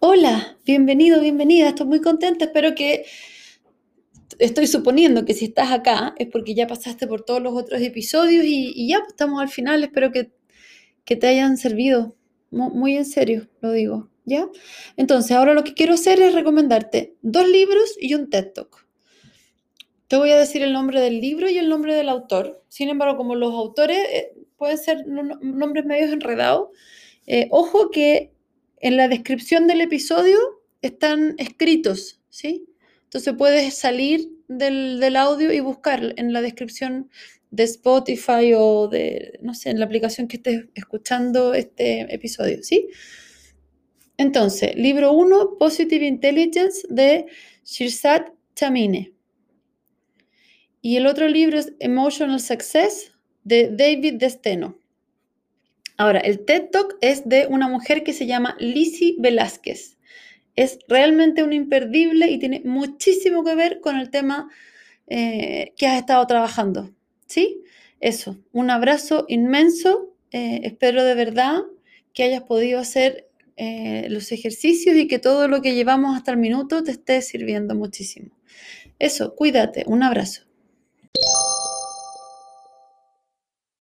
Hola, bienvenido, bienvenida. Estoy muy contenta. Espero que, estoy suponiendo que si estás acá es porque ya pasaste por todos los otros episodios y, ya pues, estamos al final. Espero que, te hayan servido. Muy, en serio, lo digo. ¿Ya? Entonces, ahora lo que quiero hacer es recomendarte dos libros y un TED Talk. Te voy a decir el nombre del libro y el nombre del autor. Sin embargo, como los autores eh, pueden ser nombres medios enredados, eh, ojo que en la descripción del episodio están escritos, ¿sí? Entonces puedes salir del, audio y buscar en la descripción de Spotify o de, no sé, en la aplicación que estés escuchando este episodio, ¿sí? Entonces, libro 1, Positive Intelligence de Shirzad Chamine. Y el otro libro es Emotional Success de David Desteno. Ahora, el TED Talk es de una mujer que se llama Lizzie Velázquez. Es realmente un imperdible y tiene muchísimo que ver con el tema eh, que has estado trabajando. ¿Sí? Eso, un abrazo inmenso. Eh, espero de verdad que hayas podido hacer eh, los ejercicios y que todo lo que llevamos hasta el minuto te esté sirviendo muchísimo. Eso, cuídate. Un abrazo.